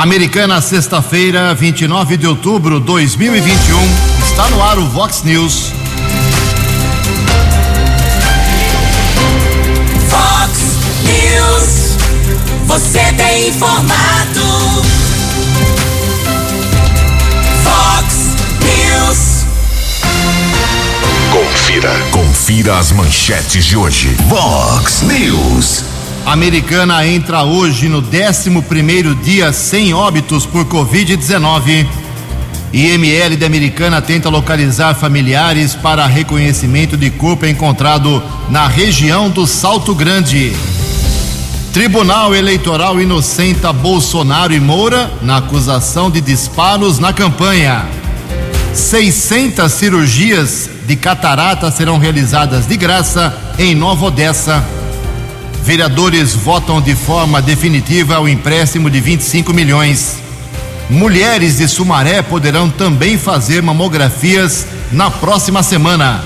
Americana, sexta-feira, 29 de outubro de 2021. Está no ar o Vox News. Vox News. Você tem informado. Vox News. Confira. Confira as manchetes de hoje. Vox News. Americana entra hoje no 11 dia sem óbitos por Covid-19. IML de Americana tenta localizar familiares para reconhecimento de corpo encontrado na região do Salto Grande. Tribunal Eleitoral inocenta Bolsonaro e Moura na acusação de disparos na campanha. 600 cirurgias de catarata serão realizadas de graça em Nova Odessa. Vereadores votam de forma definitiva o empréstimo de 25 milhões. Mulheres de Sumaré poderão também fazer mamografias na próxima semana.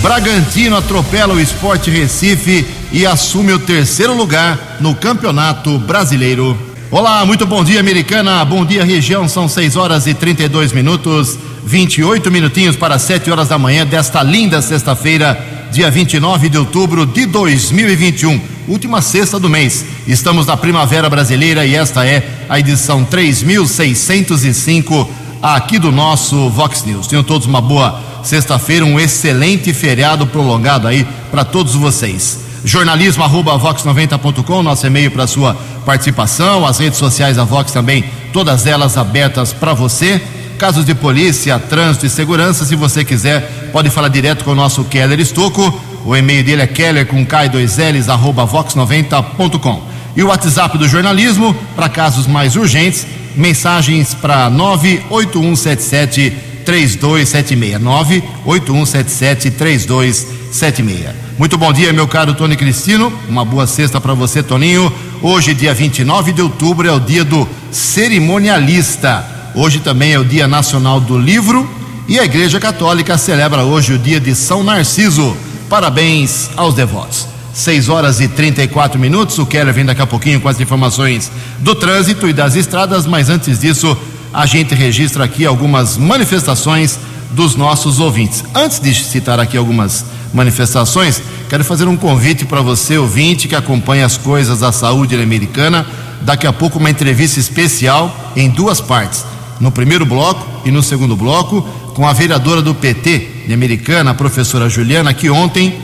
Bragantino atropela o Esporte Recife e assume o terceiro lugar no Campeonato Brasileiro. Olá, muito bom dia, americana. Bom dia, região. São 6 horas e 32 minutos, 28 minutinhos para 7 horas da manhã desta linda sexta-feira dia 29 de outubro de 2021, última sexta do mês. Estamos na Primavera Brasileira e esta é a edição 3605 aqui do nosso Vox News. Tenham todos uma boa sexta-feira, um excelente feriado prolongado aí para todos vocês. Jornalismo arroba vox90.com, nosso e-mail para sua participação, as redes sociais da Vox também, todas elas abertas para você casos de polícia, trânsito e segurança, se você quiser, pode falar direto com o nosso Keller Estocco. O e-mail dele é keller com K2Ls, arroba vox90.com. E o WhatsApp do jornalismo, para casos mais urgentes, mensagens para 98177 3276. 98177 3276. Muito bom dia, meu caro Tony Cristino. Uma boa sexta para você, Toninho. Hoje, dia 29 de outubro, é o dia do cerimonialista. Hoje também é o Dia Nacional do Livro e a Igreja Católica celebra hoje o dia de São Narciso. Parabéns aos devotos. 6 horas e 34 minutos. O Keller vem daqui a pouquinho com as informações do trânsito e das estradas, mas antes disso, a gente registra aqui algumas manifestações dos nossos ouvintes. Antes de citar aqui algumas manifestações, quero fazer um convite para você, ouvinte, que acompanha as coisas da saúde americana. Daqui a pouco, uma entrevista especial em duas partes no primeiro bloco e no segundo bloco com a vereadora do PT de Americana, a professora Juliana, que ontem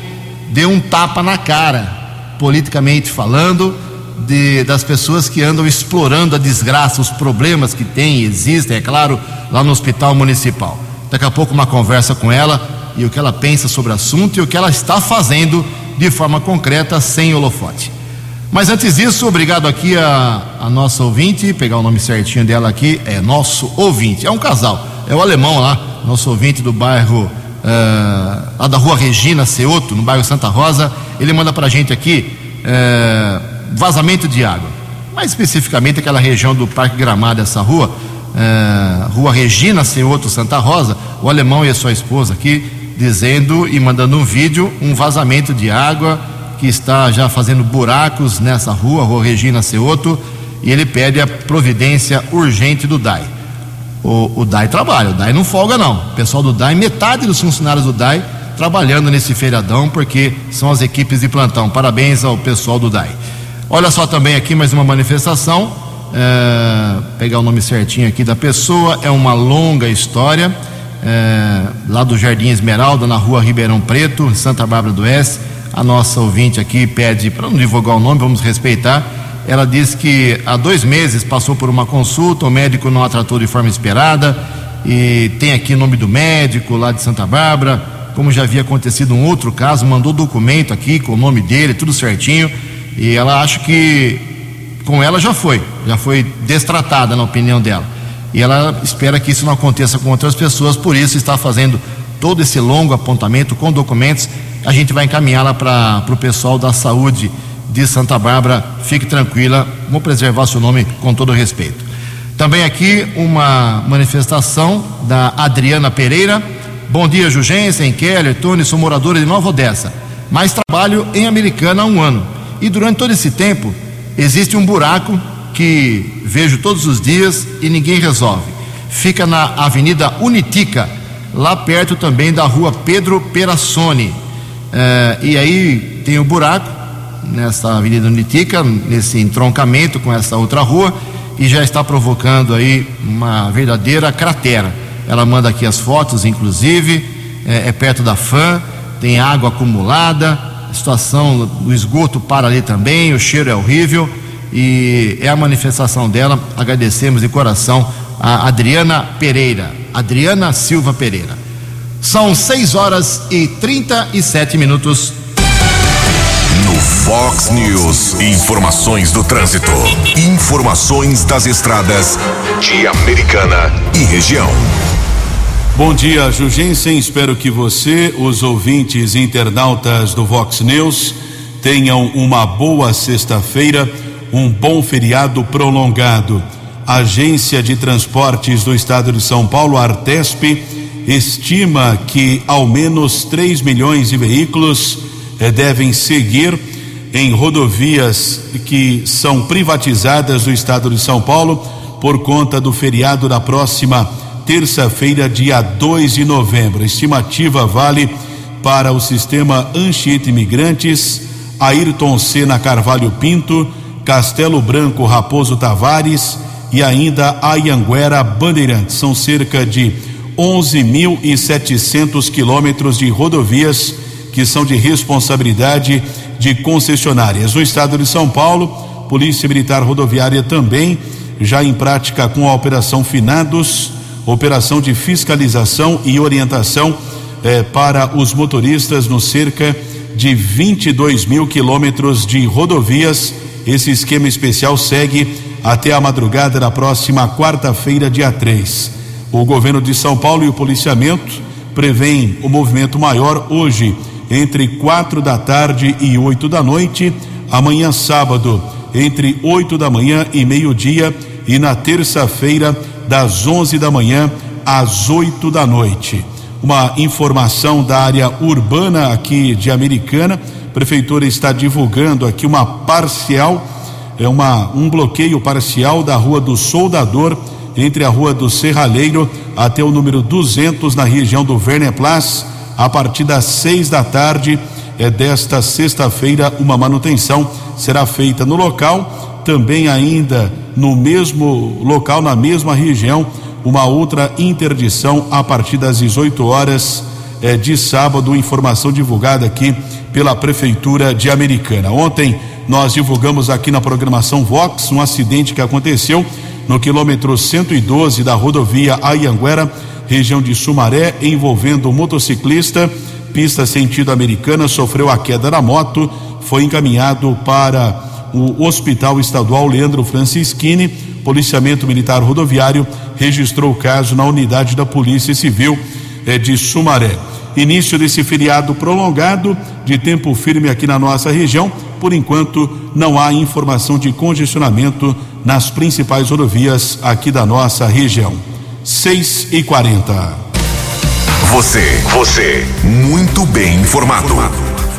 deu um tapa na cara, politicamente falando, de, das pessoas que andam explorando a desgraça, os problemas que tem existem, é claro, lá no hospital municipal. Daqui a pouco uma conversa com ela e o que ela pensa sobre o assunto e o que ela está fazendo de forma concreta, sem holofote. Mas antes disso, obrigado aqui a, a nossa ouvinte, pegar o nome certinho dela aqui, é nosso ouvinte. É um casal, é o alemão lá, nosso ouvinte do bairro, uh, lá da rua Regina Ceoto, no bairro Santa Rosa. Ele manda pra gente aqui uh, vazamento de água. Mais especificamente aquela região do Parque Gramado, essa rua, uh, rua Regina Ceoto, Santa Rosa. O alemão e a sua esposa aqui dizendo e mandando um vídeo, um vazamento de água que está já fazendo buracos nessa rua, Rua Regina Ceoto, e ele pede a providência urgente do DAI. O, o DAI trabalha, o DAI não folga não. O pessoal do DAI, metade dos funcionários do DAI trabalhando nesse feriadão, porque são as equipes de plantão. Parabéns ao pessoal do DAI. Olha só também aqui mais uma manifestação. É, pegar o nome certinho aqui da pessoa, é uma longa história. É, lá do Jardim Esmeralda, na rua Ribeirão Preto, Santa Bárbara do Oeste a nossa ouvinte aqui pede para não divulgar o nome, vamos respeitar. Ela diz que há dois meses passou por uma consulta, o médico não a tratou de forma esperada e tem aqui o nome do médico lá de Santa Bárbara. Como já havia acontecido um outro caso, mandou documento aqui com o nome dele, tudo certinho. E ela acha que com ela já foi, já foi destratada na opinião dela. E ela espera que isso não aconteça com outras pessoas, por isso está fazendo todo esse longo apontamento com documentos a gente vai encaminhá-la para o pessoal da saúde de Santa Bárbara. Fique tranquila, vou preservar seu nome com todo respeito. Também aqui uma manifestação da Adriana Pereira. Bom dia, Jugensen, Keller, Tony, sou moradora de Nova Odessa, mas trabalho em Americana há um ano. E durante todo esse tempo existe um buraco que vejo todos os dias e ninguém resolve. Fica na Avenida Unitica, lá perto também da rua Pedro Perassoni. É, e aí tem o um buraco nessa Avenida Unitica, nesse entroncamento com essa outra rua, e já está provocando aí uma verdadeira cratera. Ela manda aqui as fotos, inclusive, é, é perto da FAM, tem água acumulada, a situação do esgoto para ali também, o cheiro é horrível e é a manifestação dela. Agradecemos de coração a Adriana Pereira, Adriana Silva Pereira. São 6 horas e 37 minutos. No Fox News, informações do trânsito, informações das estradas de Americana e região. Bom dia, Jugensen. Espero que você, os ouvintes internautas do Vox News, tenham uma boa sexta-feira, um bom feriado prolongado. Agência de Transportes do Estado de São Paulo, Artesp, estima que ao menos 3 milhões de veículos eh, devem seguir em rodovias que são privatizadas do Estado de São Paulo por conta do feriado da próxima terça-feira, dia 2 de novembro. Estimativa vale para o sistema Anchieta Imigrantes, Ayrton Senna Carvalho Pinto, Castelo Branco Raposo Tavares e ainda Ayanguera Bandeirantes. São cerca de 11.700 quilômetros de rodovias que são de responsabilidade de concessionárias. No estado de São Paulo, Polícia Militar Rodoviária também já em prática com a Operação Finados operação de fiscalização e orientação eh, para os motoristas no cerca de 22 mil quilômetros de rodovias. Esse esquema especial segue até a madrugada da próxima quarta-feira, dia 3. O governo de São Paulo e o policiamento prevêem o movimento maior hoje, entre quatro da tarde e oito da noite, amanhã sábado, entre oito da manhã e meio-dia, e na terça-feira, das 11 da manhã às 8 da noite. Uma informação da área urbana aqui de Americana, a prefeitura está divulgando aqui uma parcial, é uma um bloqueio parcial da Rua do Soldador entre a Rua do Serralheiro até o número 200 na região do Verneplas, a partir das seis da tarde. É desta sexta-feira uma manutenção. Será feita no local também ainda no mesmo local, na mesma região, uma outra interdição a partir das 18 horas eh, de sábado, informação divulgada aqui pela Prefeitura de Americana. Ontem nós divulgamos aqui na programação Vox um acidente que aconteceu no quilômetro 112 da rodovia Ayanguera, região de Sumaré, envolvendo um motociclista, pista sentido americana, sofreu a queda da moto, foi encaminhado para o Hospital Estadual Leandro Francischini, Policiamento Militar Rodoviário, registrou o caso na unidade da Polícia Civil eh, de Sumaré. Início desse feriado prolongado, de tempo firme aqui na nossa região. Por enquanto, não há informação de congestionamento nas principais rodovias aqui da nossa região. 6 e 40. Você, você, muito bem informado.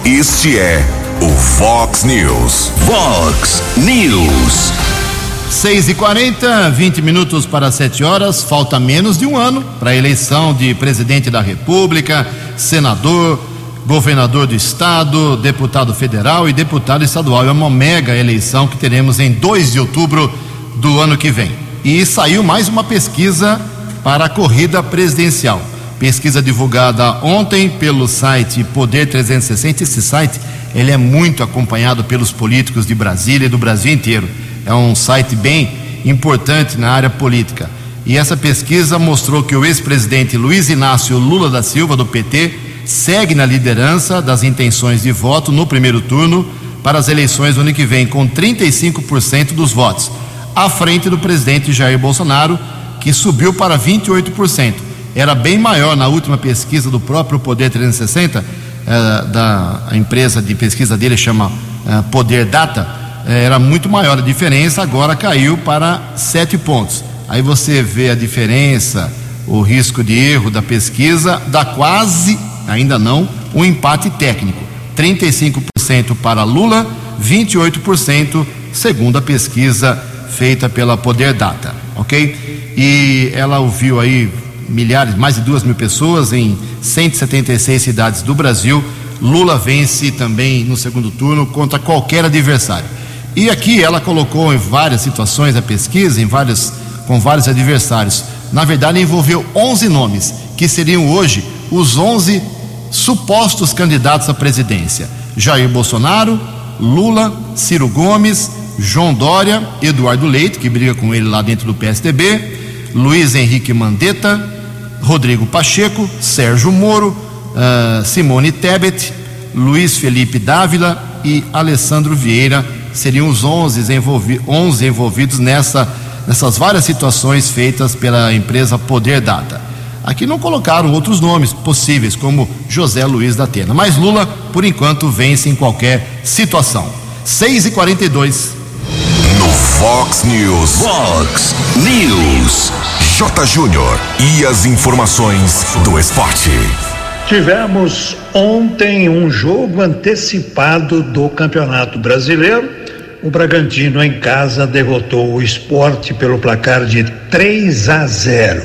Este é o Fox News. Fox News. 6 e 40 20 minutos para 7 horas. Falta menos de um ano para a eleição de presidente da República, senador, governador do estado, deputado federal e deputado estadual. É uma mega eleição que teremos em 2 de outubro do ano que vem. E saiu mais uma pesquisa para a corrida presidencial. Pesquisa divulgada ontem pelo site Poder 360. Esse site ele é muito acompanhado pelos políticos de Brasília e do Brasil inteiro. É um site bem importante na área política. E essa pesquisa mostrou que o ex-presidente Luiz Inácio Lula da Silva, do PT, segue na liderança das intenções de voto no primeiro turno para as eleições do ano que vem, com 35% dos votos, à frente do presidente Jair Bolsonaro, que subiu para 28%. Era bem maior na última pesquisa do próprio Poder 360 eh, da empresa de pesquisa dele chama eh, Poder Data, era muito maior a diferença, agora caiu para sete pontos. Aí você vê a diferença, o risco de erro da pesquisa, dá quase, ainda não, um empate técnico. 35% para Lula, 28% segundo a pesquisa feita pela Poder Data, ok? E ela ouviu aí milhares, mais de duas mil pessoas em 176 cidades do Brasil. Lula vence também no segundo turno contra qualquer adversário. E aqui ela colocou em várias situações a pesquisa, em vários, com vários adversários. Na verdade, envolveu 11 nomes, que seriam hoje os 11 supostos candidatos à presidência: Jair Bolsonaro, Lula, Ciro Gomes, João Dória, Eduardo Leite, que briga com ele lá dentro do PSDB, Luiz Henrique Mandetta, Rodrigo Pacheco, Sérgio Moro, uh, Simone Tebet, Luiz Felipe Dávila e Alessandro Vieira seriam os 11, envolvi 11 envolvidos nessa, nessas várias situações feitas pela empresa Poder Data. Aqui não colocaram outros nomes possíveis, como José Luiz da Atena. Mas Lula, por enquanto, vence em qualquer situação. 6 e 42 No Fox News. Fox News. J. Júnior. E as informações do esporte. Tivemos ontem um jogo antecipado do Campeonato Brasileiro. O Bragantino em casa derrotou o esporte pelo placar de 3 a 0.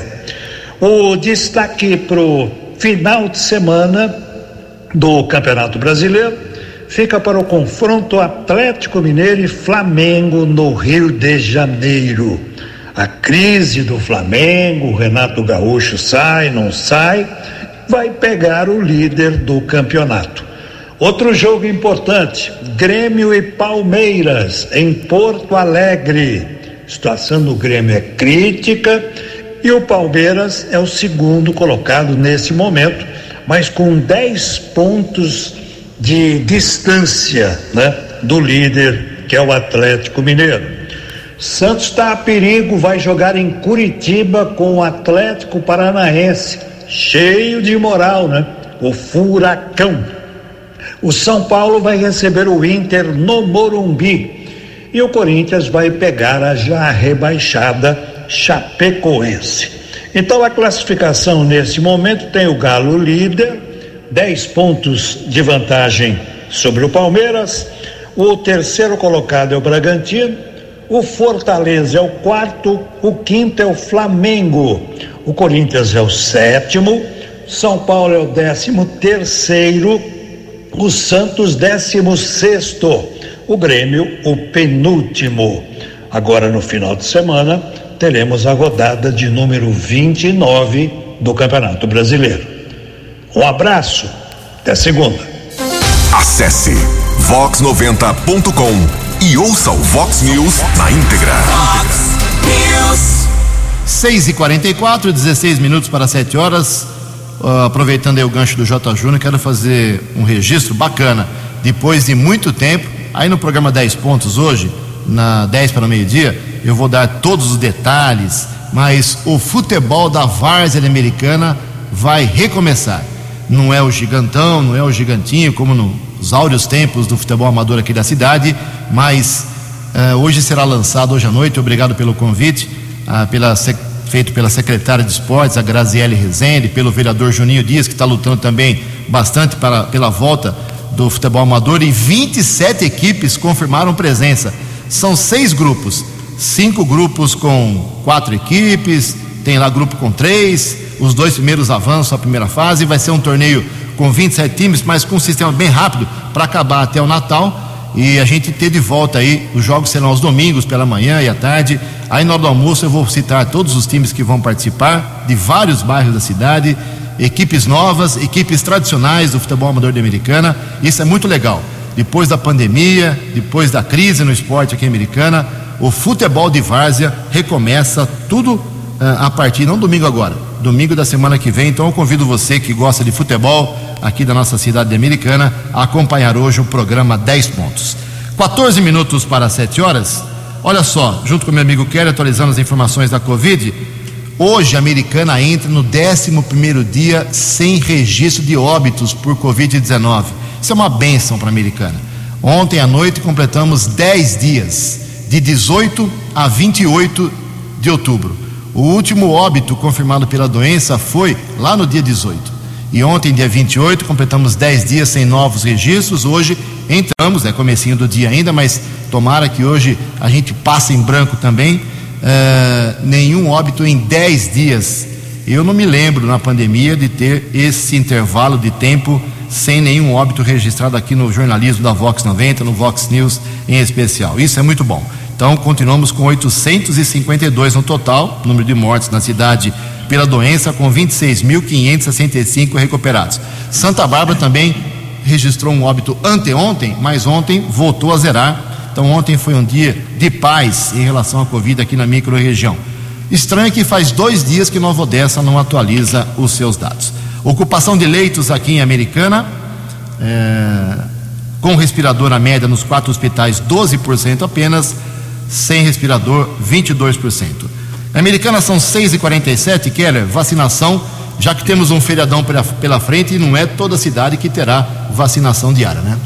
O destaque para o final de semana do Campeonato Brasileiro fica para o confronto Atlético Mineiro e Flamengo no Rio de Janeiro. A crise do Flamengo, o Renato Gaúcho sai, não sai, vai pegar o líder do campeonato. Outro jogo importante: Grêmio e Palmeiras em Porto Alegre. A situação do Grêmio é crítica e o Palmeiras é o segundo colocado nesse momento, mas com 10 pontos de distância né, do líder, que é o Atlético Mineiro. Santos está a perigo, vai jogar em Curitiba com o Atlético Paranaense, cheio de moral, né? O Furacão. O São Paulo vai receber o Inter no Morumbi. E o Corinthians vai pegar a já rebaixada Chapecoense. Então a classificação nesse momento tem o Galo líder, 10 pontos de vantagem sobre o Palmeiras. O terceiro colocado é o Bragantino, o Fortaleza é o quarto, o quinto é o Flamengo, o Corinthians é o sétimo, São Paulo é o décimo terceiro, o Santos décimo sexto, o Grêmio o penúltimo. Agora no final de semana teremos a rodada de número 29 do Campeonato Brasileiro. Um abraço, até segunda. Acesse vox90.com e ouça o Vox News na íntegra. Fox News. 6 e 44 16 minutos para 7 horas. Uh, aproveitando aí o gancho do J. Júnior, quero fazer um registro bacana. Depois de muito tempo, aí no programa 10 Pontos hoje, na 10 para meio-dia, eu vou dar todos os detalhes, mas o futebol da Várzea Americana vai recomeçar. Não é o gigantão, não é o gigantinho, como nos áureos tempos do futebol amador aqui da cidade, mas uh, hoje será lançado, hoje à noite, obrigado pelo convite, uh, pela, feito pela secretária de esportes, a Graziele Rezende, pelo vereador Juninho Dias, que está lutando também bastante para, pela volta do futebol amador, e 27 equipes confirmaram presença. São seis grupos, cinco grupos com quatro equipes, tem lá grupo com três, os dois primeiros avançam a primeira fase, vai ser um torneio com 27 times, mas com um sistema bem rápido para acabar até o Natal. E a gente ter de volta aí, os jogos serão aos domingos pela manhã e à tarde. Aí na hora do almoço eu vou citar todos os times que vão participar, de vários bairros da cidade, equipes novas, equipes tradicionais do futebol amador de Americana. Isso é muito legal. Depois da pandemia, depois da crise no esporte aqui em Americana, o futebol de várzea recomeça tudo uh, a partir, não domingo agora, domingo da semana que vem. Então eu convido você que gosta de futebol aqui da nossa cidade de Americana a acompanhar hoje o programa 10 pontos. 14 minutos para 7 horas. Olha só, junto com meu amigo Kelly, atualizando as informações da Covid. Hoje a Americana entra no 11 dia sem registro de óbitos por Covid-19. Isso é uma benção para a Americana. Ontem à noite completamos 10 dias, de 18 a 28 de outubro. O último óbito confirmado pela doença foi lá no dia 18. E ontem, dia 28, completamos 10 dias sem novos registros. Hoje entramos, é comecinho do dia ainda, mas tomara que hoje a gente passe em branco também. É, nenhum óbito em 10 dias. Eu não me lembro na pandemia de ter esse intervalo de tempo sem nenhum óbito registrado aqui no jornalismo da Vox 90, no Vox News em especial. Isso é muito bom. Então, continuamos com 852 no total, número de mortes na cidade pela doença, com 26.565 recuperados. Santa Bárbara também registrou um óbito anteontem, mas ontem voltou a zerar. Então, ontem foi um dia de paz em relação à Covid aqui na microrregião. Estranho que faz dois dias que Nova Odessa não atualiza os seus dados. Ocupação de leitos aqui em Americana, é, com respirador a média nos quatro hospitais 12% apenas, sem respirador 22%. Americana são 6h47, Keller, vacinação, já que temos um feriadão pela, pela frente e não é toda cidade que terá vacinação diária, né?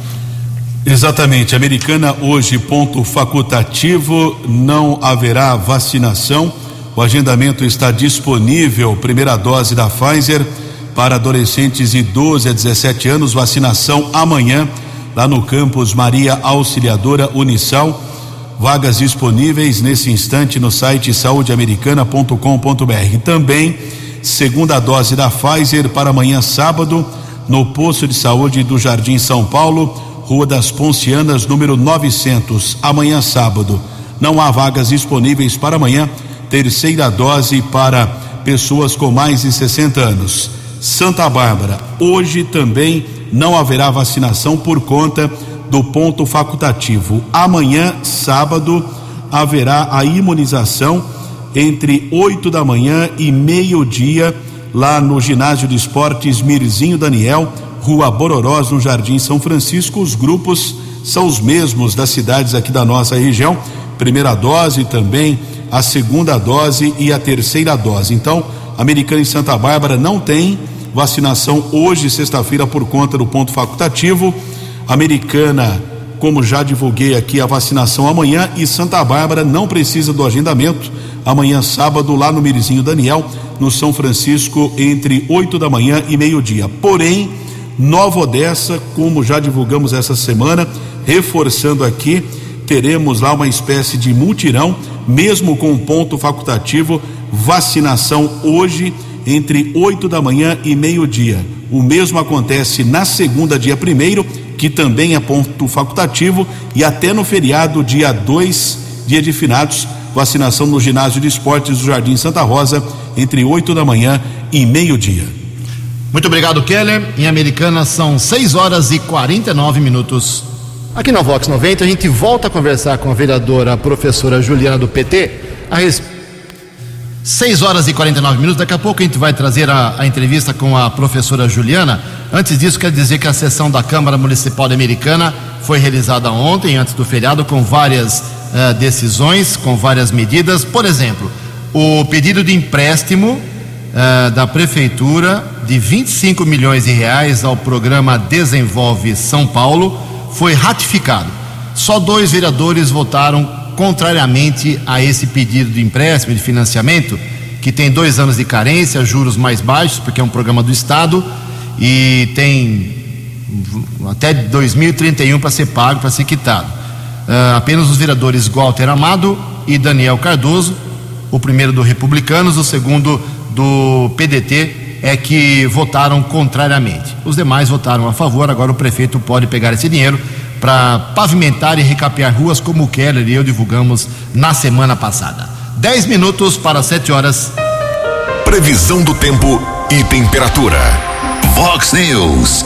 Exatamente, Americana hoje, ponto facultativo, não haverá vacinação. O agendamento está disponível, primeira dose da Pfizer para adolescentes de 12 a 17 anos, vacinação amanhã, lá no campus Maria Auxiliadora Unisal. Vagas disponíveis nesse instante no site saudeamericana.com.br. Também segunda dose da Pfizer para amanhã sábado no posto de saúde do Jardim São Paulo, Rua das Poncianas, número 900. Amanhã sábado. Não há vagas disponíveis para amanhã. Terceira dose para pessoas com mais de 60 anos. Santa Bárbara, hoje também não haverá vacinação por conta do ponto facultativo. Amanhã, sábado, haverá a imunização entre 8 da manhã e meio-dia, lá no ginásio de esportes Mirzinho Daniel, Rua Bororós, no Jardim São Francisco. Os grupos são os mesmos das cidades aqui da nossa região. Primeira dose também, a segunda dose e a terceira dose. Então, Americana e Santa Bárbara não tem vacinação hoje, sexta-feira, por conta do ponto facultativo. Americana, como já divulguei aqui, a vacinação amanhã e Santa Bárbara não precisa do agendamento. Amanhã, sábado, lá no Mirizinho Daniel, no São Francisco, entre 8 da manhã e meio-dia. Porém, Nova Odessa, como já divulgamos essa semana, reforçando aqui, teremos lá uma espécie de multirão, mesmo com ponto facultativo, vacinação hoje entre 8 da manhã e meio-dia. O mesmo acontece na segunda, dia primeiro, que também é ponto facultativo, e até no feriado, dia 2, dia de finados, vacinação no ginásio de esportes do Jardim Santa Rosa, entre 8 da manhã e meio-dia. Muito obrigado, Keller. Em Americana são 6 horas e 49 minutos. Aqui na Vox 90, a gente volta a conversar com a vereadora a professora Juliana do PT a respeito 6 horas e 49 minutos. Daqui a pouco a gente vai trazer a, a, entrevista com a professora Juliana. Antes disso, quero dizer que a sessão da Câmara Municipal Americana foi realizada ontem, antes do feriado, com várias uh, decisões, com várias medidas. Por exemplo, o pedido de empréstimo uh, da Prefeitura de 25 milhões de reais ao programa Desenvolve São Paulo foi ratificado. Só dois vereadores votaram contrariamente a esse pedido de empréstimo, de financiamento, que tem dois anos de carência, juros mais baixos, porque é um programa do Estado, e tem até 2031 para ser pago, para ser quitado. Uh, apenas os vereadores Walter Amado e Daniel Cardoso, o primeiro do Republicanos, o segundo do PDT, é que votaram contrariamente. Os demais votaram a favor, agora o prefeito pode pegar esse dinheiro para pavimentar e recapear ruas como o Keller e eu divulgamos na semana passada. 10 minutos para 7 horas. Previsão do tempo e temperatura. Vox News.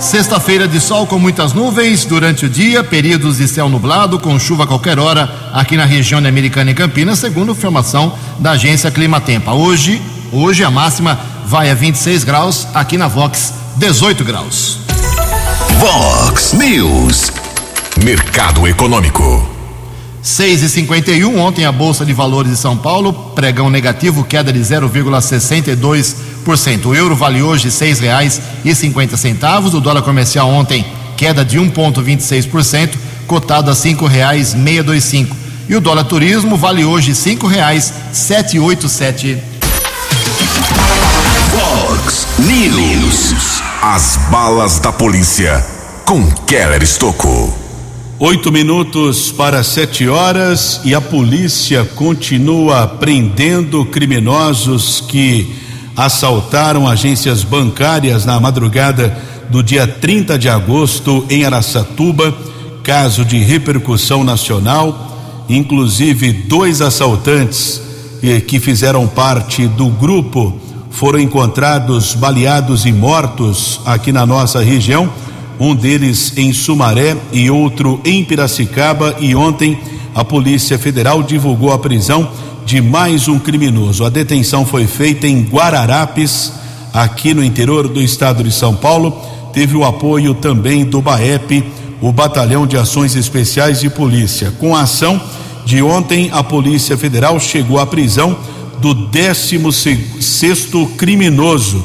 Sexta-feira de sol com muitas nuvens durante o dia, períodos de céu nublado com chuva a qualquer hora aqui na região de Americana e Campinas, segundo informação da agência Climatempa. Hoje, hoje a máxima vai a 26 graus, aqui na Vox 18 graus. Vox News. Mercado Econômico. 6 e 51 ontem a Bolsa de Valores de São Paulo, pregão negativo, queda de 0,62%. O euro vale hoje seis reais e cinquenta centavos. O dólar comercial ontem, queda de 1,26%, cotado a cinco reais meia dois cinco. E o dólar turismo vale hoje cinco reais sete oito sete. Fox News. As balas da polícia com Keller Estocou. Oito minutos para sete horas e a polícia continua prendendo criminosos que assaltaram agências bancárias na madrugada do dia 30 de agosto em Araçatuba, caso de repercussão nacional. Inclusive, dois assaltantes eh, que fizeram parte do grupo foram encontrados baleados e mortos aqui na nossa região. Um deles em Sumaré e outro em Piracicaba. E ontem a Polícia Federal divulgou a prisão de mais um criminoso. A detenção foi feita em Guararapes, aqui no interior do estado de São Paulo. Teve o apoio também do BAEP, o Batalhão de Ações Especiais de Polícia. Com a ação de ontem, a Polícia Federal chegou à prisão do 16 criminoso.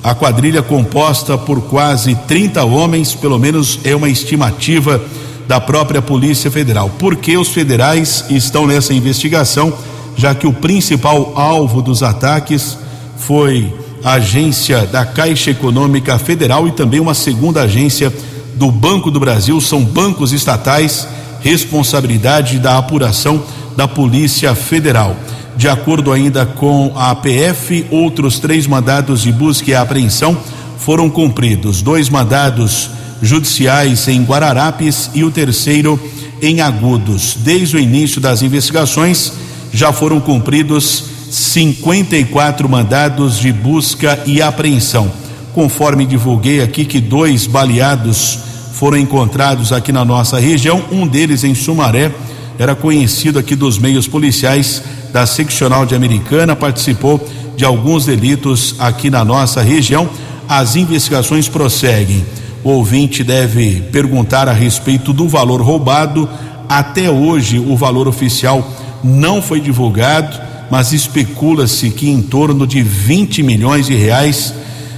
A quadrilha composta por quase 30 homens, pelo menos é uma estimativa da própria Polícia Federal. Por que os federais estão nessa investigação? Já que o principal alvo dos ataques foi a agência da Caixa Econômica Federal e também uma segunda agência do Banco do Brasil, são bancos estatais, responsabilidade da apuração da Polícia Federal. De acordo ainda com a APF, outros três mandados de busca e apreensão foram cumpridos. Dois mandados judiciais em Guararapes e o terceiro em Agudos. Desde o início das investigações, já foram cumpridos 54 mandados de busca e apreensão. Conforme divulguei aqui que dois baleados foram encontrados aqui na nossa região, um deles em Sumaré, era conhecido aqui dos meios policiais da seccional de Americana, participou de alguns delitos aqui na nossa região. As investigações prosseguem. O ouvinte deve perguntar a respeito do valor roubado. Até hoje, o valor oficial não foi divulgado, mas especula-se que em torno de 20 milhões de reais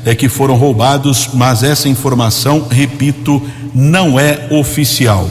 é que foram roubados, mas essa informação, repito, não é oficial.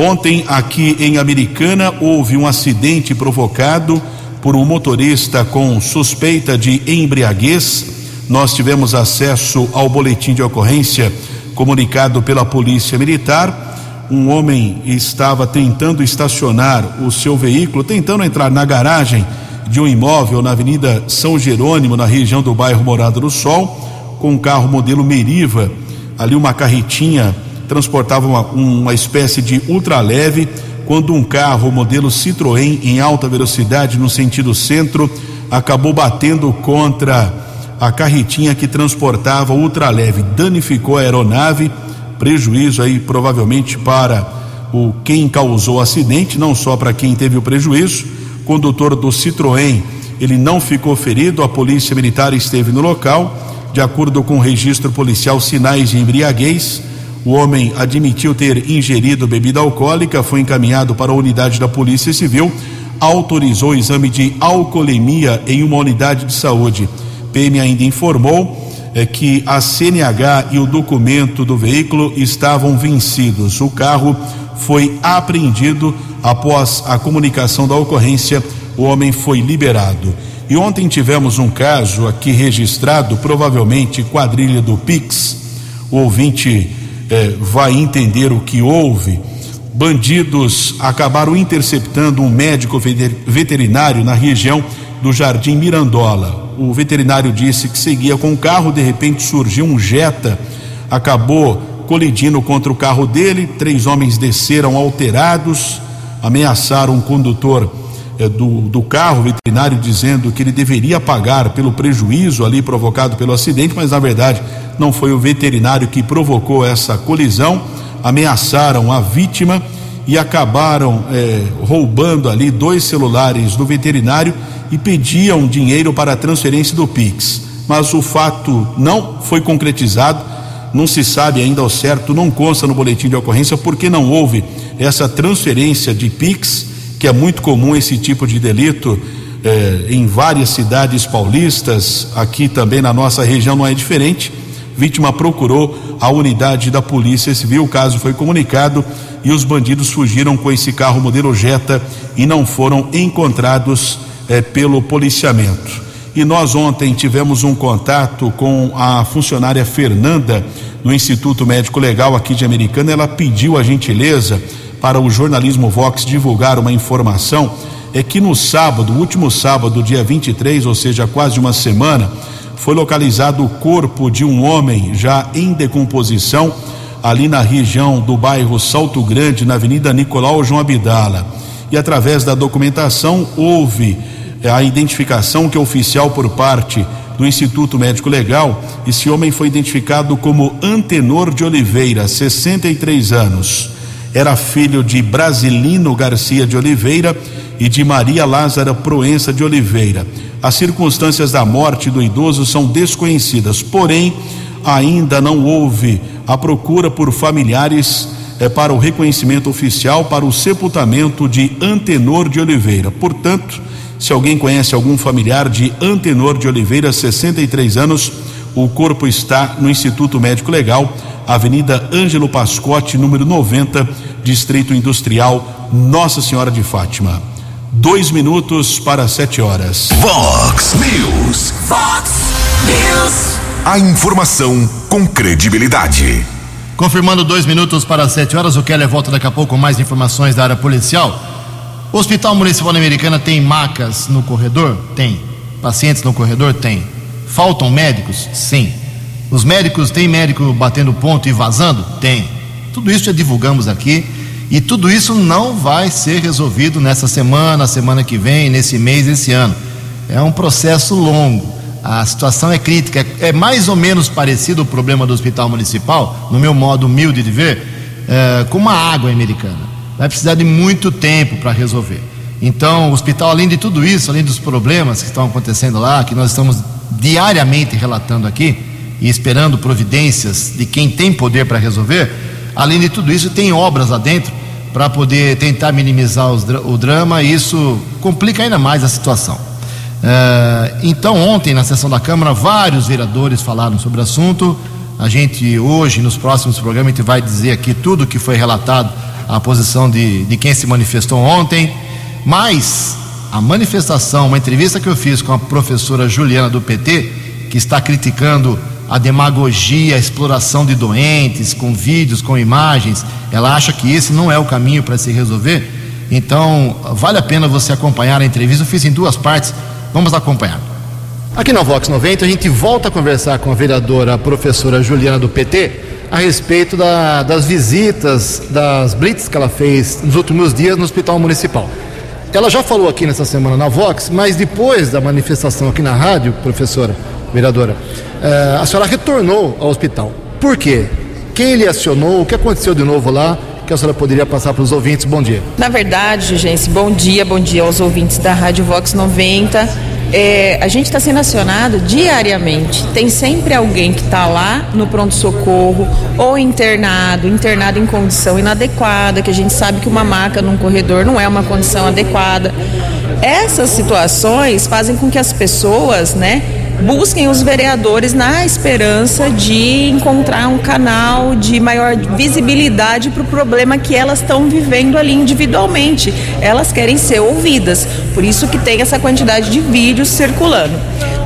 Ontem, aqui em Americana, houve um acidente provocado por um motorista com suspeita de embriaguez. Nós tivemos acesso ao boletim de ocorrência comunicado pela Polícia Militar. Um homem estava tentando estacionar o seu veículo, tentando entrar na garagem de um imóvel na Avenida São Jerônimo, na região do bairro Morada do Sol, com um carro modelo Meriva, ali uma carretinha transportava uma, uma espécie de ultraleve quando um carro modelo Citroën em alta velocidade no sentido centro acabou batendo contra a carretinha que transportava ultraleve, danificou a aeronave, prejuízo aí provavelmente para o quem causou o acidente, não só para quem teve o prejuízo. Condutor do Citroën, ele não ficou ferido, a polícia militar esteve no local. De acordo com o registro policial, sinais de embriaguez o homem admitiu ter ingerido bebida alcoólica, foi encaminhado para a unidade da Polícia Civil, autorizou o exame de alcoolemia em uma unidade de saúde. PM ainda informou é, que a CNH e o documento do veículo estavam vencidos. O carro foi apreendido após a comunicação da ocorrência. O homem foi liberado. E ontem tivemos um caso aqui registrado, provavelmente quadrilha do Pix. O ouvinte é, vai entender o que houve. Bandidos acabaram interceptando um médico veterinário na região do Jardim Mirandola. O veterinário disse que seguia com o carro, de repente surgiu um Jetta, acabou colidindo contra o carro dele. Três homens desceram alterados, ameaçaram o condutor é, do, do carro veterinário, dizendo que ele deveria pagar pelo prejuízo ali provocado pelo acidente, mas na verdade não foi o veterinário que provocou essa colisão, ameaçaram a vítima e acabaram é, roubando ali dois celulares do veterinário e pediam dinheiro para a transferência do Pix. Mas o fato não foi concretizado, não se sabe ainda ao certo, não consta no boletim de ocorrência porque não houve essa transferência de Pix, que é muito comum esse tipo de delito eh, em várias cidades paulistas, aqui também na nossa região não é diferente vítima procurou a unidade da Polícia Civil. O caso foi comunicado e os bandidos fugiram com esse carro modelo Jetta e não foram encontrados eh, pelo policiamento. E nós ontem tivemos um contato com a funcionária Fernanda no Instituto Médico Legal aqui de Americana, ela pediu a gentileza para o jornalismo Vox divulgar uma informação. É que no sábado, último sábado, dia 23, ou seja, quase uma semana, foi localizado o corpo de um homem já em decomposição ali na região do bairro Salto Grande, na Avenida Nicolau João Abdala. E através da documentação houve a identificação que é oficial por parte do Instituto Médico Legal. Esse homem foi identificado como Antenor de Oliveira, 63 anos. Era filho de Brasilino Garcia de Oliveira e de Maria Lázara Proença de Oliveira. As circunstâncias da morte do idoso são desconhecidas, porém, ainda não houve a procura por familiares eh, para o reconhecimento oficial para o sepultamento de Antenor de Oliveira. Portanto, se alguém conhece algum familiar de Antenor de Oliveira, 63 anos, o corpo está no Instituto Médico Legal, Avenida Ângelo Pascotti, número 90, Distrito Industrial Nossa Senhora de Fátima. Dois minutos para sete horas. Vox News. Fox News. A informação com credibilidade. Confirmando dois minutos para sete horas, o Keller volta daqui a pouco com mais informações da área policial. O Hospital Municipal Americana tem macas no corredor? Tem. Pacientes no corredor? Tem. Faltam médicos? Sim. Os médicos, tem médico batendo ponto e vazando? Tem. Tudo isso já divulgamos aqui e tudo isso não vai ser resolvido nessa semana, semana que vem, nesse mês, esse ano. É um processo longo. A situação é crítica. É mais ou menos parecido o problema do Hospital Municipal, no meu modo humilde de ver, é, com uma água americana vai precisar de muito tempo para resolver. Então, o hospital, além de tudo isso, além dos problemas que estão acontecendo lá, que nós estamos diariamente relatando aqui e esperando providências de quem tem poder para resolver, além de tudo isso, tem obras lá dentro para poder tentar minimizar os, o drama e isso complica ainda mais a situação. Uh, então, ontem, na sessão da Câmara, vários vereadores falaram sobre o assunto. A gente, hoje, nos próximos programas, a gente vai dizer aqui tudo o que foi relatado a posição de, de quem se manifestou ontem, mas a manifestação, uma entrevista que eu fiz com a professora Juliana do PT, que está criticando a demagogia, a exploração de doentes, com vídeos, com imagens, ela acha que esse não é o caminho para se resolver. Então, vale a pena você acompanhar a entrevista. Eu fiz em duas partes, vamos acompanhar. Aqui na Vox 90, a gente volta a conversar com a vereadora a professora Juliana do PT a respeito da, das visitas, das blitz que ela fez nos últimos dias no Hospital Municipal. Ela já falou aqui nessa semana na Vox, mas depois da manifestação aqui na rádio, professora, vereadora, eh, a senhora retornou ao hospital. Por quê? Quem lhe acionou? O que aconteceu de novo lá? Que a senhora poderia passar para os ouvintes? Bom dia. Na verdade, gente, bom dia, bom dia aos ouvintes da Rádio Vox 90. É, a gente está sendo acionado diariamente. Tem sempre alguém que está lá no pronto-socorro ou internado, internado em condição inadequada, que a gente sabe que uma maca num corredor não é uma condição adequada. Essas situações fazem com que as pessoas, né, busquem os vereadores na esperança de encontrar um canal de maior visibilidade para o problema que elas estão vivendo ali individualmente. Elas querem ser ouvidas, por isso que tem essa quantidade de vídeos circulando.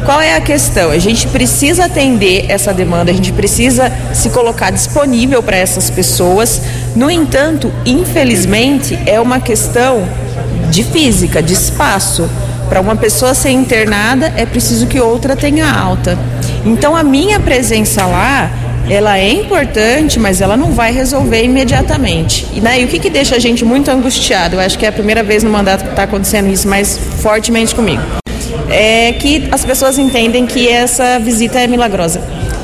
Qual é a questão? A gente precisa atender essa demanda, a gente precisa se colocar disponível para essas pessoas. No entanto, infelizmente, é uma questão de física, de espaço. Para uma pessoa ser internada, é preciso que outra tenha alta. Então, a minha presença lá, ela é importante, mas ela não vai resolver imediatamente. E, e o que, que deixa a gente muito angustiado? Eu acho que é a primeira vez no mandato que está acontecendo isso mais fortemente comigo. É que as pessoas entendem que essa visita é milagrosa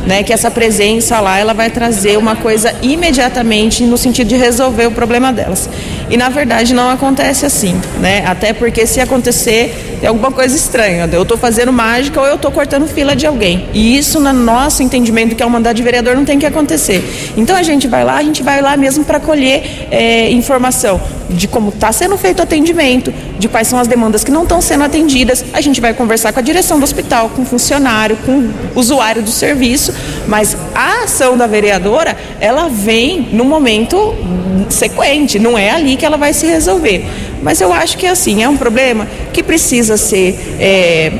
né, que essa presença lá ela vai trazer uma coisa imediatamente no sentido de resolver o problema delas. E na verdade não acontece assim, né? Até porque se acontecer é alguma coisa estranha. Eu estou fazendo mágica ou eu estou cortando fila de alguém. E isso, no nosso entendimento, que é o mandato de vereador, não tem que acontecer. Então a gente vai lá, a gente vai lá mesmo para colher é, informação de como está sendo feito o atendimento, de quais são as demandas que não estão sendo atendidas. A gente vai conversar com a direção do hospital, com o funcionário, com o usuário do serviço, mas a ação da vereadora, ela vem no momento sequente, não é ali que ela vai se resolver. Mas eu acho que assim, é um problema que precisa ser é,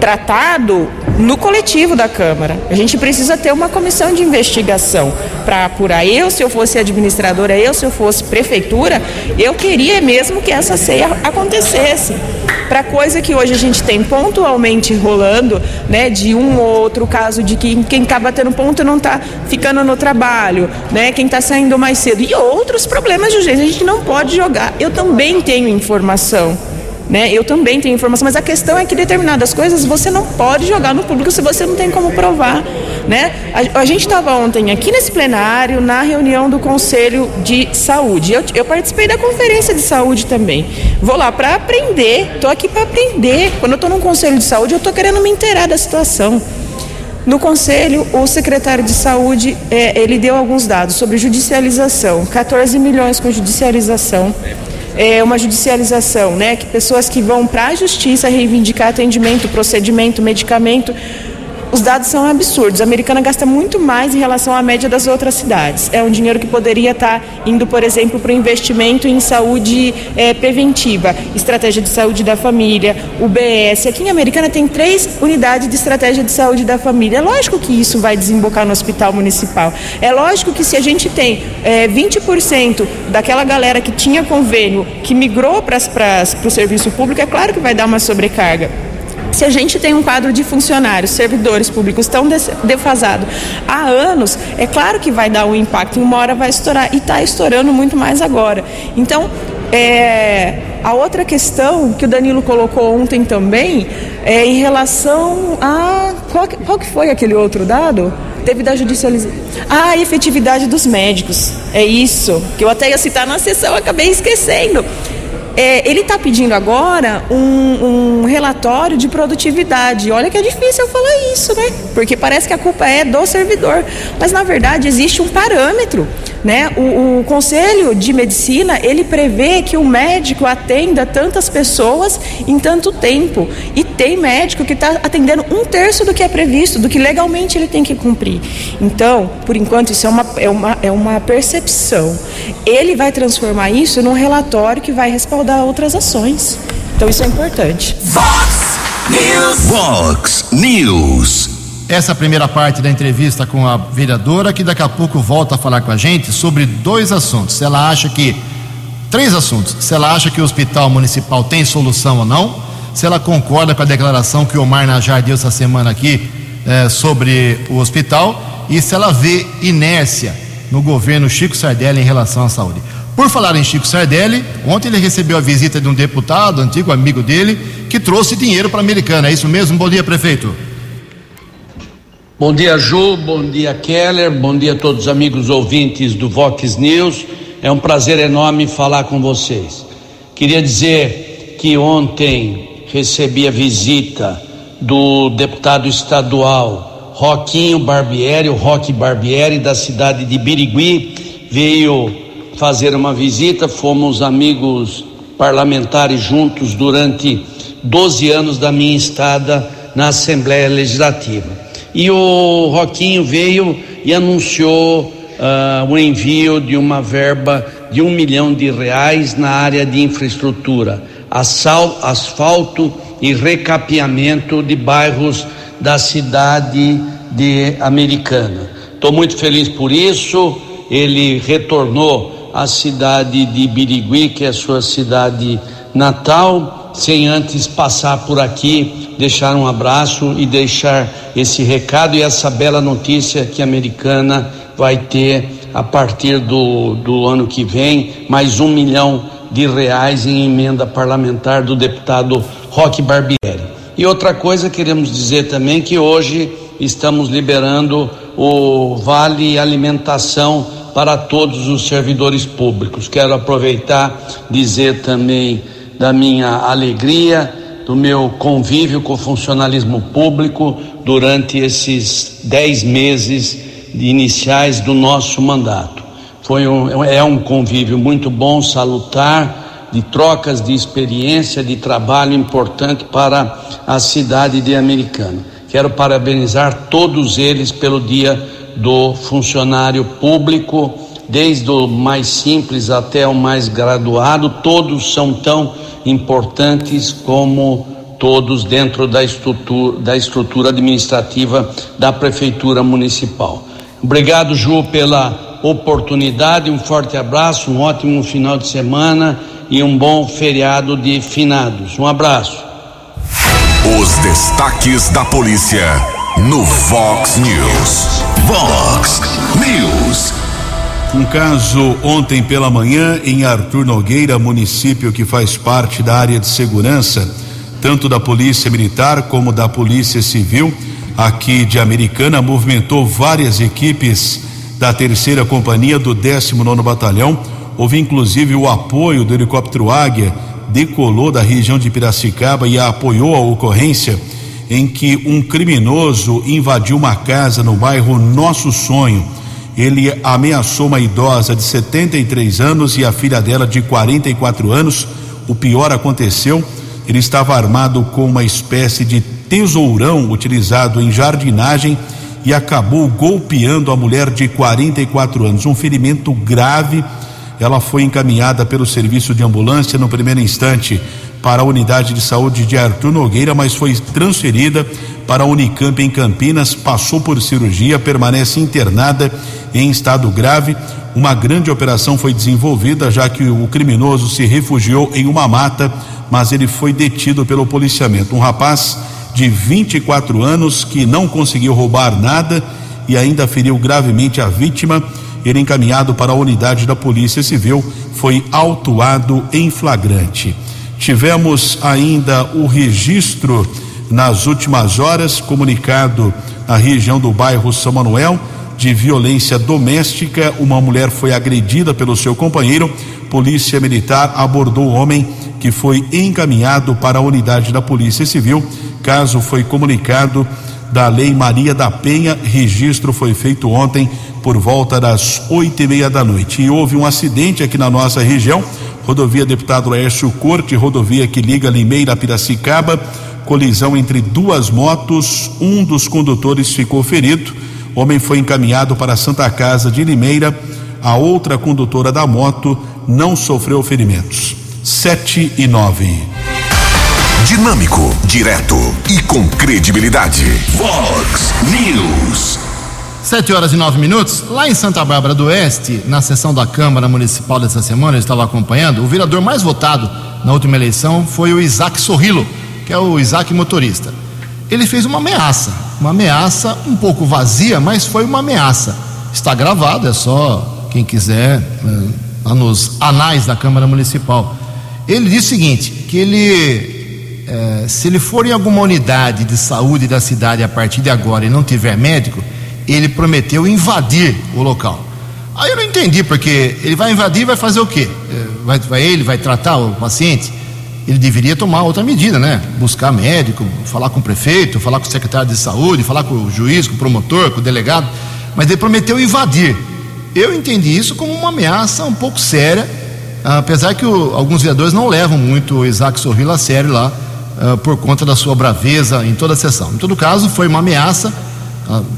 tratado no coletivo da Câmara. A gente precisa ter uma comissão de investigação para apurar. Eu, se eu fosse administradora, eu, se eu fosse prefeitura, eu queria mesmo que essa ceia acontecesse. Para coisa que hoje a gente tem pontualmente rolando, né, de um ou outro caso de que quem está batendo ponto não está ficando no trabalho, né, quem está saindo mais cedo e outros problemas de urgência. A gente não pode jogar. Eu também tenho informação né? Eu também tenho informação, mas a questão é que determinadas coisas você não pode jogar no público se você não tem como provar. Né? A, a gente estava ontem aqui nesse plenário, na reunião do Conselho de Saúde. Eu, eu participei da conferência de saúde também. Vou lá para aprender, estou aqui para aprender. Quando eu estou num Conselho de Saúde, eu estou querendo me inteirar da situação. No conselho, o secretário de saúde é, ele deu alguns dados sobre judicialização, 14 milhões com judicialização, é, uma judicialização, né? Que pessoas que vão para a justiça reivindicar atendimento, procedimento, medicamento, os dados são absurdos. A americana gasta muito mais em relação à média das outras cidades. É um dinheiro que poderia estar indo, por exemplo, para o investimento em saúde é, preventiva, estratégia de saúde da família, UBS. Aqui em Americana tem três unidades de estratégia de saúde da família. É lógico que isso vai desembocar no hospital municipal. É lógico que se a gente tem é, 20% daquela galera que tinha convênio, que migrou para o serviço público, é claro que vai dar uma sobrecarga. Se a gente tem um quadro de funcionários, servidores públicos tão defasado há anos, é claro que vai dar um impacto, uma hora vai estourar, e está estourando muito mais agora. Então, é, a outra questão que o Danilo colocou ontem também é em relação a. Qual, qual que foi aquele outro dado? Teve da judicialização. Ah, a efetividade dos médicos. É isso. Que eu até ia citar na sessão, acabei esquecendo. É, ele está pedindo agora um, um, relatório de produtividade. Olha que é difícil eu falar isso, né? Porque parece que a culpa é do servidor. Mas na verdade existe um parâmetro. Né? O, o Conselho de Medicina ele prevê que o médico atenda tantas pessoas em tanto tempo. E tem médico que está atendendo um terço do que é previsto, do que legalmente ele tem que cumprir. Então, por enquanto, isso é uma, é uma, é uma percepção. Ele vai transformar isso num relatório que vai respaldar outras ações. Então, isso é importante. Fox News. Fox News. Essa primeira parte da entrevista com a vereadora, que daqui a pouco volta a falar com a gente sobre dois assuntos. Se ela acha que. Três assuntos. Se ela acha que o hospital municipal tem solução ou não se ela concorda com a declaração que o Omar Najar deu essa semana aqui é, sobre o hospital e se ela vê inércia no governo Chico Sardelli em relação à saúde. Por falar em Chico Sardelli, ontem ele recebeu a visita de um deputado, antigo amigo dele, que trouxe dinheiro para a Americana. É isso mesmo? Bom dia, prefeito. Bom dia, Ju. Bom dia, Keller. Bom dia a todos os amigos ouvintes do Vox News. É um prazer enorme falar com vocês. Queria dizer que ontem recebi a visita do deputado estadual Roquinho Barbieri, o Roque Barbieri, da cidade de Birigui, veio fazer uma visita. Fomos amigos parlamentares juntos durante 12 anos da minha estada na Assembleia Legislativa. E o Roquinho veio e anunciou uh, o envio de uma verba de um milhão de reais na área de infraestrutura asfalto e recapeamento de bairros da cidade de Americana. Estou muito feliz por isso. Ele retornou à cidade de Birigui, que é a sua cidade natal, sem antes passar por aqui, deixar um abraço e deixar esse recado e essa bela notícia que a Americana vai ter a partir do, do ano que vem mais um milhão de reais em emenda parlamentar do deputado Roque Barbieri. E outra coisa, queremos dizer também que hoje estamos liberando o Vale Alimentação para todos os servidores públicos. Quero aproveitar dizer também da minha alegria, do meu convívio com o funcionalismo público durante esses dez meses iniciais do nosso mandato. Foi um, é um convívio muito bom, salutar, de trocas de experiência, de trabalho importante para a cidade de Americana. Quero parabenizar todos eles pelo Dia do Funcionário Público, desde o mais simples até o mais graduado, todos são tão importantes como todos dentro da estrutura, da estrutura administrativa da Prefeitura Municipal. Obrigado, Ju, pela oportunidade. Um forte abraço, um ótimo final de semana e um bom feriado de finados. Um abraço. Os destaques da polícia no Vox News. Vox News. Um caso ontem pela manhã em Arthur Nogueira, município que faz parte da área de segurança, tanto da Polícia Militar como da Polícia Civil, aqui de Americana, movimentou várias equipes da terceira companhia do 19 Batalhão. Houve inclusive o apoio do helicóptero Águia, decolou da região de Piracicaba e apoiou a ocorrência em que um criminoso invadiu uma casa no bairro Nosso Sonho ele ameaçou uma idosa de 73 anos e a filha dela de 44 anos. O pior aconteceu, ele estava armado com uma espécie de tesourão utilizado em jardinagem e acabou golpeando a mulher de 44 anos. Um ferimento grave. Ela foi encaminhada pelo serviço de ambulância no primeiro instante para a unidade de saúde de Arthur Nogueira, mas foi transferida para a Unicamp em Campinas, passou por cirurgia, permanece internada em estado grave. Uma grande operação foi desenvolvida, já que o criminoso se refugiou em uma mata, mas ele foi detido pelo policiamento. Um rapaz de 24 anos que não conseguiu roubar nada e ainda feriu gravemente a vítima. Ele encaminhado para a unidade da Polícia Civil foi autuado em flagrante. Tivemos ainda o registro nas últimas horas, comunicado na região do bairro São Manuel, de violência doméstica. Uma mulher foi agredida pelo seu companheiro. Polícia Militar abordou o homem que foi encaminhado para a unidade da Polícia Civil. Caso foi comunicado da Lei Maria da Penha. Registro foi feito ontem por volta das oito e meia da noite. E houve um acidente aqui na nossa região rodovia Deputado Laércio Corte, rodovia que liga Limeira a Piracicaba, colisão entre duas motos, um dos condutores ficou ferido, o homem foi encaminhado para a Santa Casa de Limeira, a outra condutora da moto não sofreu ferimentos. Sete e nove. Dinâmico, direto e com credibilidade. Vox News. Sete horas e nove minutos. Lá em Santa Bárbara do Oeste, na sessão da Câmara Municipal dessa semana, eu estava acompanhando, o vereador mais votado na última eleição foi o Isaac Sorrilo, que é o Isaac motorista. Ele fez uma ameaça, uma ameaça um pouco vazia, mas foi uma ameaça. Está gravado, é só quem quiser, eh, lá nos anais da Câmara Municipal. Ele disse o seguinte: que ele, eh, se ele for em alguma unidade de saúde da cidade a partir de agora e não tiver médico, ele prometeu invadir o local. Aí eu não entendi, porque ele vai invadir, vai fazer o quê? É, vai, vai ele, vai tratar o paciente? Ele deveria tomar outra medida, né? Buscar médico, falar com o prefeito, falar com o secretário de saúde, falar com o juiz, com o promotor, com o delegado. Mas ele prometeu invadir. Eu entendi isso como uma ameaça um pouco séria, apesar que o, alguns vereadores não levam muito o Isaac Sorrila a sério lá, uh, por conta da sua braveza em toda a sessão. Em todo caso, foi uma ameaça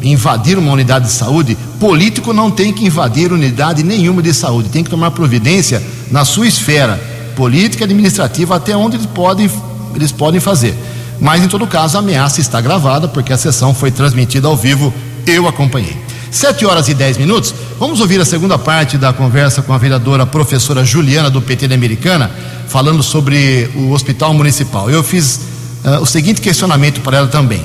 invadir uma unidade de saúde, político não tem que invadir unidade nenhuma de saúde, tem que tomar providência na sua esfera política, administrativa, até onde eles podem, eles podem fazer. Mas em todo caso, a ameaça está gravada, porque a sessão foi transmitida ao vivo, eu acompanhei. Sete horas e dez minutos, vamos ouvir a segunda parte da conversa com a vereadora professora Juliana do PT da Americana, falando sobre o hospital municipal. Eu fiz uh, o seguinte questionamento para ela também.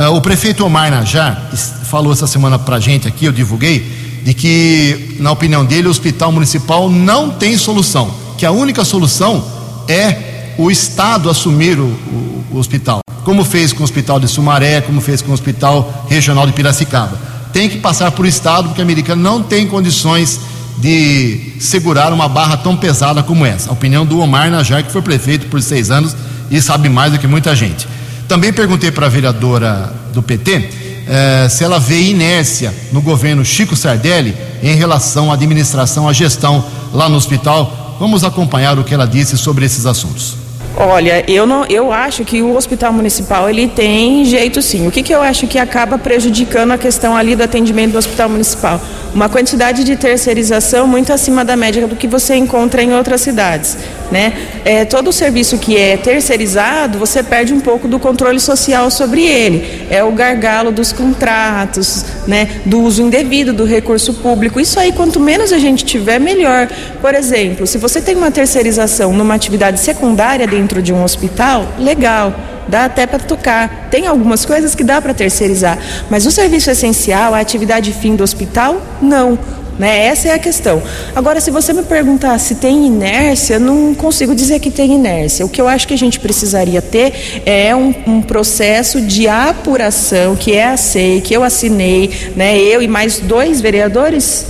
Uh, o prefeito Omar Najar falou essa semana para a gente aqui, eu divulguei, de que, na opinião dele, o hospital municipal não tem solução, que a única solução é o Estado assumir o, o, o hospital, como fez com o hospital de Sumaré, como fez com o hospital regional de Piracicaba. Tem que passar por Estado, porque a americana não tem condições de segurar uma barra tão pesada como essa. A opinião do Omar Najar, que foi prefeito por seis anos e sabe mais do que muita gente. Também perguntei para a vereadora do PT eh, se ela vê inércia no governo Chico Sardelli em relação à administração, à gestão lá no hospital. Vamos acompanhar o que ela disse sobre esses assuntos. Olha, eu não, eu acho que o hospital municipal ele tem jeito sim. O que, que eu acho que acaba prejudicando a questão ali do atendimento do hospital municipal? Uma quantidade de terceirização muito acima da média do que você encontra em outras cidades. Né? É, todo o serviço que é terceirizado, você perde um pouco do controle social sobre ele. É o gargalo dos contratos, né? Do uso indevido do recurso público. Isso aí, quanto menos a gente tiver, melhor. Por exemplo, se você tem uma terceirização numa atividade secundária dentro de um hospital, legal dá até para tocar. Tem algumas coisas que dá para terceirizar, mas o serviço essencial, a atividade fim do hospital, não. Né? Essa é a questão. Agora, se você me perguntar se tem inércia, não consigo dizer que tem inércia. O que eu acho que a gente precisaria ter é um, um processo de apuração que é a SEI, que eu assinei, né? eu e mais dois vereadores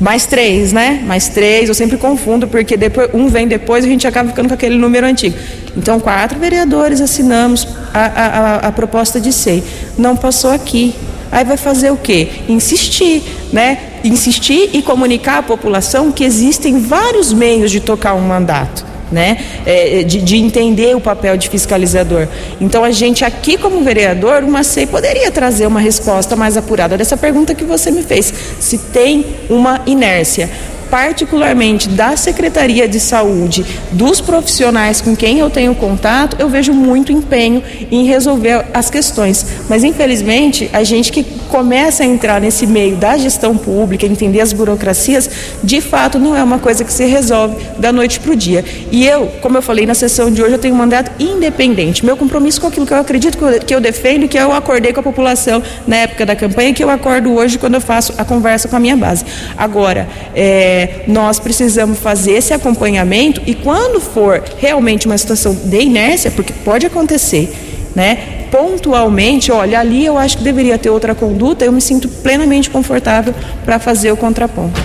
mais três, né? Mais três, eu sempre confundo, porque depois, um vem depois e a gente acaba ficando com aquele número antigo. Então, quatro vereadores assinamos a, a, a proposta de SEI. Não passou aqui. Aí vai fazer o quê? Insistir, né? Insistir e comunicar à população que existem vários meios de tocar um mandato né? É, de, de, entender o papel de fiscalizador. Então a gente aqui como vereador, uma SEI poderia trazer uma resposta mais apurada dessa pergunta que você me fez, se tem uma inércia particularmente da Secretaria de Saúde, dos profissionais com quem eu tenho contato, eu vejo muito empenho em resolver as questões. Mas, infelizmente, a gente que começa a entrar nesse meio da gestão pública, entender as burocracias, de fato não é uma coisa que se resolve da noite para o dia. E eu, como eu falei na sessão de hoje, eu tenho um mandato independente. Meu compromisso com aquilo que eu acredito que eu defendo, que eu acordei com a população na época da campanha, que eu acordo hoje quando eu faço a conversa com a minha base. Agora, é, é, nós precisamos fazer esse acompanhamento e quando for realmente uma situação de inércia, porque pode acontecer, né? Pontualmente, olha, ali eu acho que deveria ter outra conduta, eu me sinto plenamente confortável para fazer o contraponto.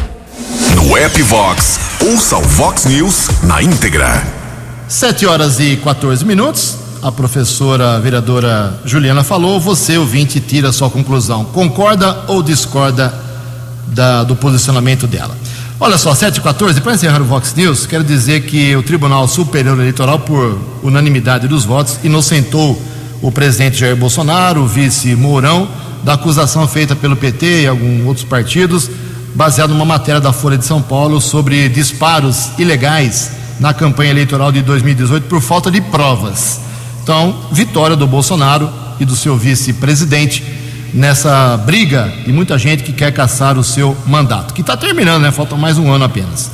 No app Vox, ouça o Vox News na íntegra. 7 horas e 14 minutos. A professora vereadora Juliana falou, você ouvinte tira a sua conclusão. Concorda ou discorda da, do posicionamento dela? Olha só, 7 e 14, para encerrar o Vox News, quero dizer que o Tribunal Superior Eleitoral, por unanimidade dos votos, inocentou o presidente Jair Bolsonaro, o vice Mourão, da acusação feita pelo PT e alguns outros partidos, baseado numa matéria da Folha de São Paulo sobre disparos ilegais na campanha eleitoral de 2018 por falta de provas. Então, vitória do Bolsonaro e do seu vice-presidente nessa briga de muita gente que quer caçar o seu mandato, que está terminando, né? Falta mais um ano apenas.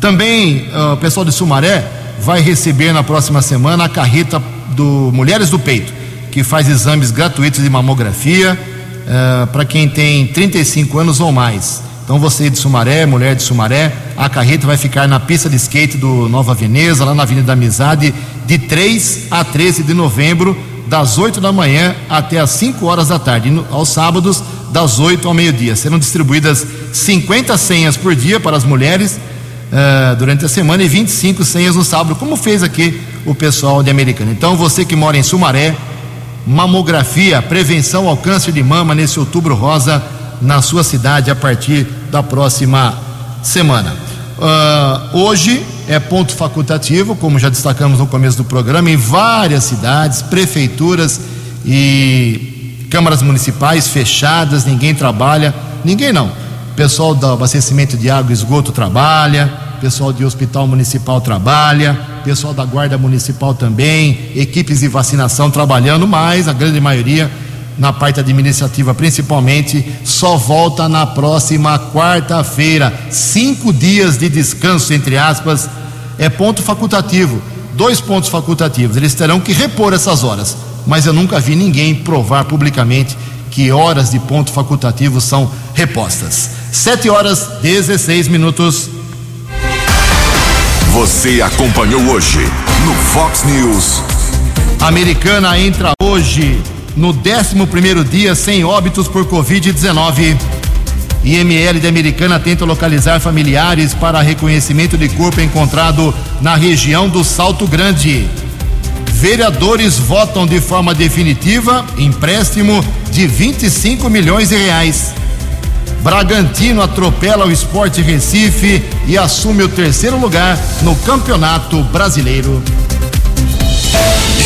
Também uh, o pessoal de Sumaré vai receber na próxima semana a carreta do Mulheres do Peito, que faz exames gratuitos de mamografia uh, para quem tem 35 anos ou mais. Então você de Sumaré, mulher de Sumaré, a carreta vai ficar na pista de skate do Nova Veneza, lá na Avenida da Amizade, de 3 a 13 de novembro das 8 da manhã até as 5 horas da tarde. Aos sábados, das 8 ao meio-dia. Serão distribuídas 50 senhas por dia para as mulheres uh, durante a semana e 25 senhas no sábado, como fez aqui o pessoal de Americana. Então, você que mora em Sumaré, mamografia, prevenção ao câncer de mama nesse outubro rosa na sua cidade a partir da próxima semana. Uh, hoje é ponto facultativo, como já destacamos no começo do programa, em várias cidades, prefeituras e câmaras municipais fechadas, ninguém trabalha, ninguém não. Pessoal do abastecimento de água e esgoto trabalha, pessoal de hospital municipal trabalha, pessoal da guarda municipal também, equipes de vacinação trabalhando, mas a grande maioria na parte administrativa principalmente, só volta na próxima quarta-feira. Cinco dias de descanso, entre aspas, é ponto facultativo. Dois pontos facultativos. Eles terão que repor essas horas. Mas eu nunca vi ninguém provar publicamente que horas de ponto facultativo são repostas. Sete horas, 16 minutos. Você acompanhou hoje no Fox News. Americana entra hoje no 11 dia sem óbitos por Covid-19. IML de Americana tenta localizar familiares para reconhecimento de corpo encontrado na região do Salto Grande. Vereadores votam de forma definitiva empréstimo de 25 milhões de reais. Bragantino atropela o Esporte Recife e assume o terceiro lugar no Campeonato Brasileiro.